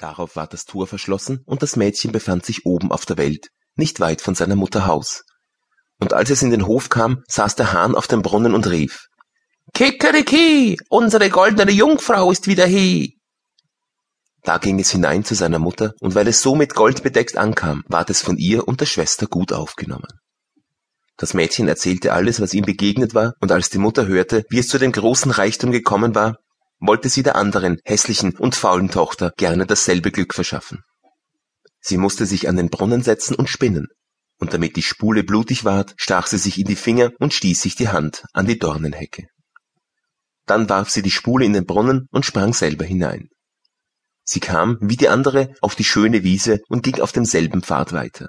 Darauf war das Tor verschlossen und das Mädchen befand sich oben auf der Welt, nicht weit von seiner Mutter Haus. Und als es in den Hof kam, saß der Hahn auf dem Brunnen und rief, Kikeriki, unsere goldene Jungfrau ist wieder hie. Da ging es hinein zu seiner Mutter, und weil es so mit Gold bedeckt ankam, ward es von ihr und der Schwester gut aufgenommen. Das Mädchen erzählte alles, was ihm begegnet war, und als die Mutter hörte, wie es zu dem großen Reichtum gekommen war, wollte sie der anderen, hässlichen und faulen Tochter gerne dasselbe Glück verschaffen. Sie musste sich an den Brunnen setzen und spinnen, und damit die Spule blutig ward, stach sie sich in die Finger und stieß sich die Hand an die Dornenhecke. Dann warf sie die Spule in den Brunnen und sprang selber hinein. Sie kam, wie die andere, auf die schöne Wiese und ging auf demselben Pfad weiter.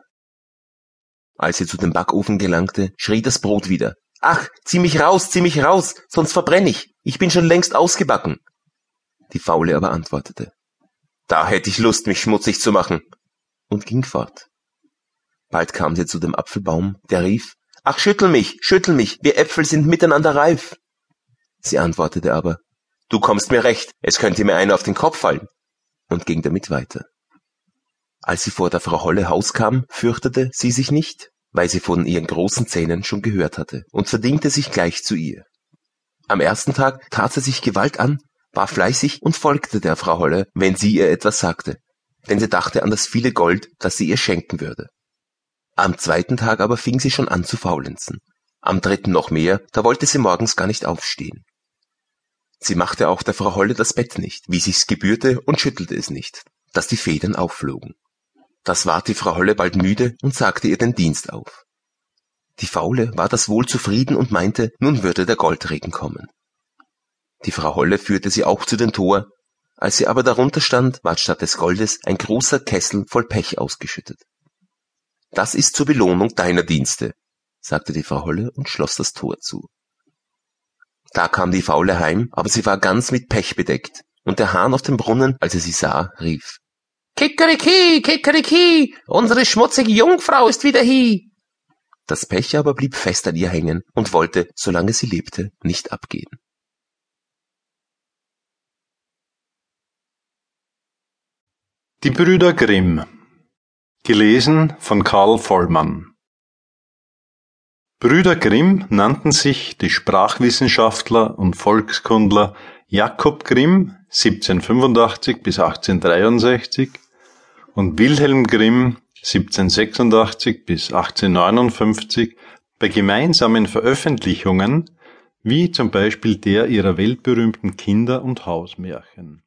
Als sie zu dem Backofen gelangte, schrie das Brot wieder. Ach, zieh mich raus, zieh mich raus, sonst verbrenn ich. Ich bin schon längst ausgebacken. Die Faule aber antwortete. Da hätte ich Lust, mich schmutzig zu machen. Und ging fort. Bald kam sie zu dem Apfelbaum, der rief, Ach, schüttel mich, schüttel mich, wir Äpfel sind miteinander reif. Sie antwortete aber, Du kommst mir recht, es könnte mir einer auf den Kopf fallen, und ging damit weiter. Als sie vor der Frau Holle Haus kam, fürchtete sie sich nicht, weil sie von ihren großen Zähnen schon gehört hatte, und verdingte sich gleich zu ihr. Am ersten Tag tat sie sich Gewalt an, war fleißig und folgte der Frau Holle, wenn sie ihr etwas sagte, denn sie dachte an das viele Gold, das sie ihr schenken würde. Am zweiten Tag aber fing sie schon an zu faulenzen. Am dritten noch mehr, da wollte sie morgens gar nicht aufstehen. Sie machte auch der Frau Holle das Bett nicht, wie sich's gebührte, und schüttelte es nicht, dass die Federn aufflogen. Das ward die Frau Holle bald müde und sagte ihr den Dienst auf. Die Faule war das wohl zufrieden und meinte, nun würde der Goldregen kommen. Die Frau Holle führte sie auch zu den Tor, als sie aber darunter stand, ward statt des Goldes ein großer Kessel voll Pech ausgeschüttet. Das ist zur Belohnung deiner Dienste, sagte die Frau Holle und schloss das Tor zu. Da kam die Faule heim, aber sie war ganz mit Pech bedeckt, und der Hahn auf dem Brunnen, als er sie sah, rief Kikeriki, Kikeriki, unsere schmutzige Jungfrau ist wieder hie. Das Pech aber blieb fest an ihr hängen und wollte, solange sie lebte, nicht abgehen. Die Brüder Grimm Gelesen von Karl Vollmann Brüder Grimm nannten sich die Sprachwissenschaftler und Volkskundler Jakob Grimm 1785 bis 1863 und Wilhelm Grimm 1786 bis 1859 bei gemeinsamen Veröffentlichungen wie zum Beispiel der ihrer weltberühmten Kinder- und Hausmärchen